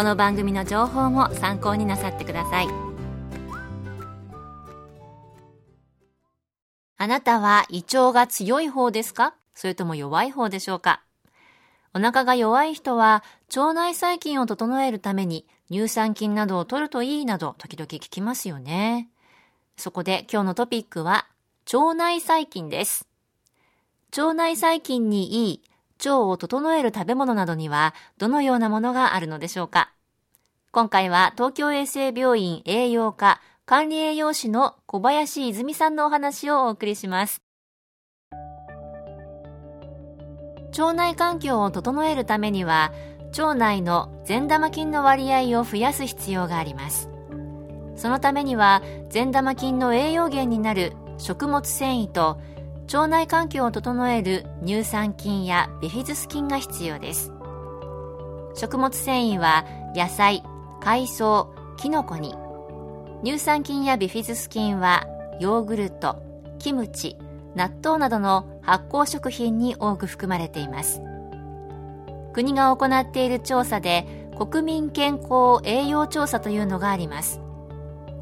この番組の情報も参考になさってくださいあなたは胃腸が強い方ですか？それとも弱い方でしょうか？お腹が弱い人は腸内細菌を整えるために乳酸菌などを取るといいなど時々聞きますよね。そこで今日のトピックは腸内細菌です。腸内細菌にいい腸を整える食べ物などにはどのようなものがあるのでしょうか？今回は東京衛生病院栄養科管理栄養士の小林泉さんのお話をお送りします。腸内環境を整えるためには腸内の善玉菌の割合を増やす必要があります。そのためには善玉菌の栄養源になる食物繊維と腸内環境を整える乳酸菌やビフィズス菌が必要です。食物繊維は野菜海藻キノコに。乳酸菌やビフィズス菌はヨーグルトキムチ納豆などの発酵食品に多く含まれています。国が行っている調査で国民健康栄養調査というのがあります。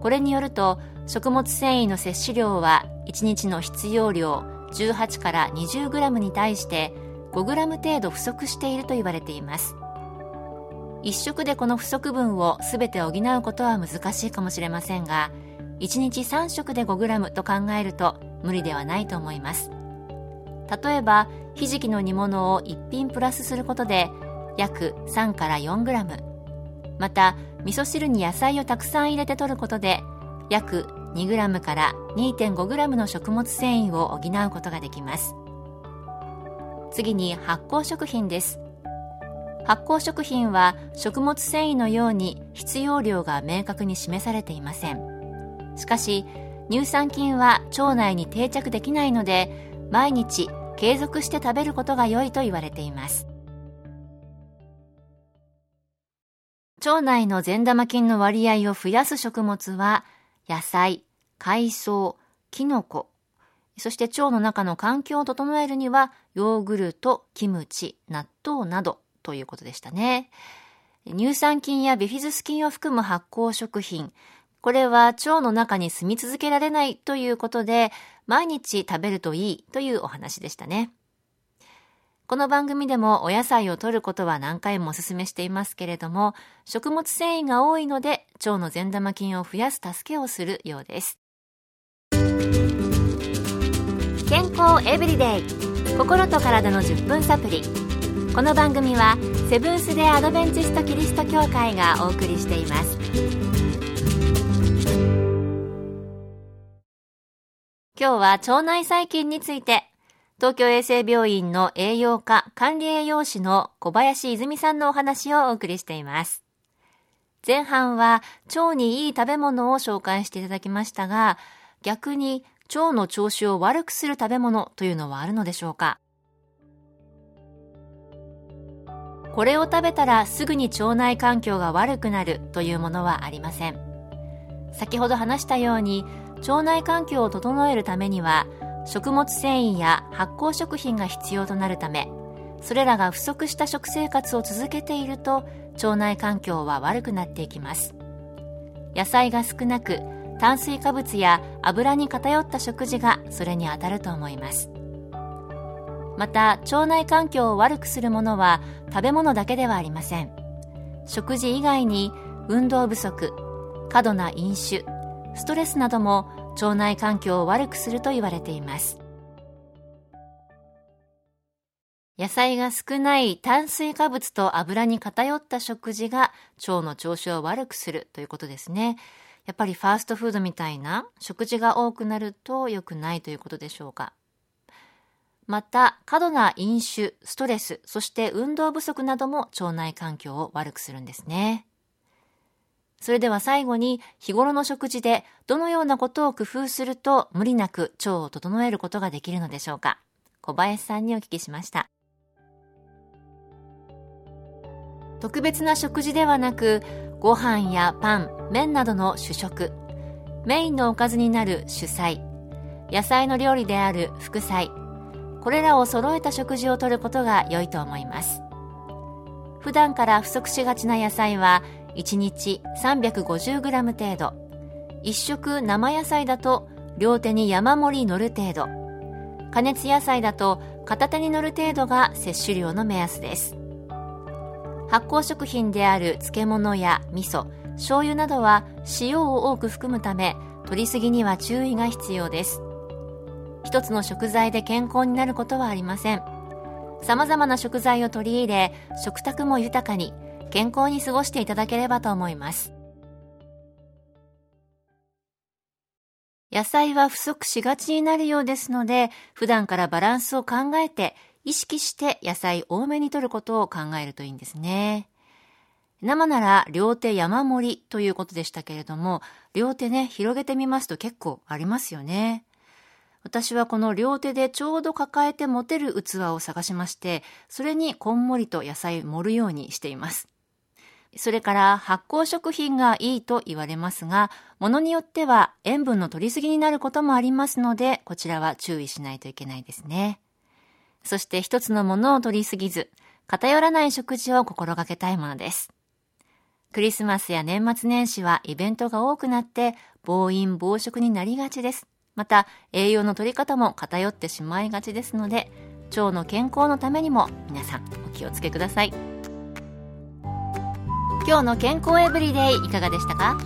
これによると食物繊維の摂取量は1日の必要量18から20グラムに対して5グラム程度不足していると言われています。1食でこの不足分を全て補うことは難しいかもしれませんが1日3食で5グラムと考えると無理ではないと思います。例えばひじきの煮物を1品プラスすることで約3から4グラム。また味噌汁に野菜をたくさん入れて取ることで約 2g から 2.5g の食物繊維を補うことができます。次に発酵食品です。発酵食品は食物繊維のように必要量が明確に示されていません。しかし乳酸菌は腸内に定着できないので毎日継続して食べることが良いと言われています。腸内の善玉菌の割合を増やす食物は野菜海藻、キノコ、そして腸の中の環境を整えるには、ヨーグルト、キムチ、納豆などということでしたね。乳酸菌やビフィズス菌を含む発酵食品。これは腸の中に住み続けられないということで、毎日食べるといいというお話でしたね。この番組でもお野菜を摂ることは何回もお勧めしていますけれども、食物繊維が多いので腸の善玉菌を増やす助けをするようです。健康エブリデイ心と体の10分サプリこの番組はセブンス・デ・アドベンチスト・キリスト教会がお送りしています今日は腸内細菌について東京衛生病院の栄養科管理栄養士の小林泉さんのお話をお送りしています。前半は腸にいい食べ物を紹介していただきましたが逆に腸の調子を悪くする食べ物というのはあるのでしょうか？これを食べたらすぐに腸内環境が悪くなるというものはありません。先ほど話したように腸内環境を整えるためには食物繊維や発酵食品が必要となるためそれらが不足した食生活を続けていると腸内環境は悪くなっていきます。野菜が少なく炭水化物や油に偏った食事がそれに当たると思います。また腸内環境を悪くするものは食べ物だけではありません。食事以外に運動不足過度な飲酒ストレスなども腸内環境を悪くすると言われています野菜が少ない炭水化物と油に偏った食事が腸の調子を悪くするということですね。やっぱりファーストフードみたいな食事が多くなると良くないということでしょうか。また、過度な飲酒、ストレス、そして運動不足なども腸内環境を悪くするんですね。それでは最後に日頃の食事でどのようなことを工夫すると無理なく腸を整えることができるのでしょうか？小林さんにお聞きしました。特別な食事ではなくご飯やパン麺などの主食メインのおかずになる主菜野菜の料理である副菜これらを揃えた食事をとることが良いと思います普段から不足しがちな野菜は1日 350g 程度。1食生野菜だと両手に山盛り乗る程度。加熱野菜だと片手に乗る程度が摂取量の目安です。発酵食品である漬物や味噌醤油などは塩を多く含むため取りすぎには注意が必要です。一つの食材で健康になることはありません。様々な食材を取り入れ食卓も豊かに健康に過ごしていただければと思います野菜は不足しがちになるようですので普段からバランスを考えて意識して野菜多めに摂ることを考えるといいんですね。生なら両手山盛りということでしたけれども、両手ね、広げてみますと結構ありますよね。私はこの両手でちょうど抱えて持てる器を探しまして、それにこんもりと野菜盛るようにしています。それから発酵食品がいいと言われますが、ものによっては塩分の取りすぎになることもありますので、こちらは注意しないといけないですね。そして一つのものを取りすぎず、偏らない食事を心がけたいものです。クリスマスや年末年始はイベントが多くなって暴飲暴食になりがちです。また栄養の取り方も偏ってしまいがちですので腸の健康のためにも皆さんお気をつけください今日の健康エブリデイいかがでしたか？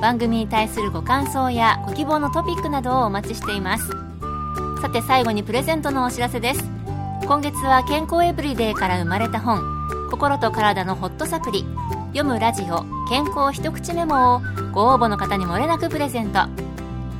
番組に対するご感想やご希望のトピックなどをお待ちしています。さて最後にプレゼントのお知らせです。今月は健康エブリデイから生まれた本心と体のホットサプリ読むラジオ健康一口メモをご応募の方にもれなくプレゼント。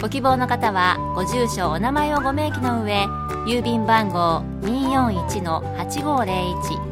ご希望の方はご住所お名前をご明記の上郵便番号241-8501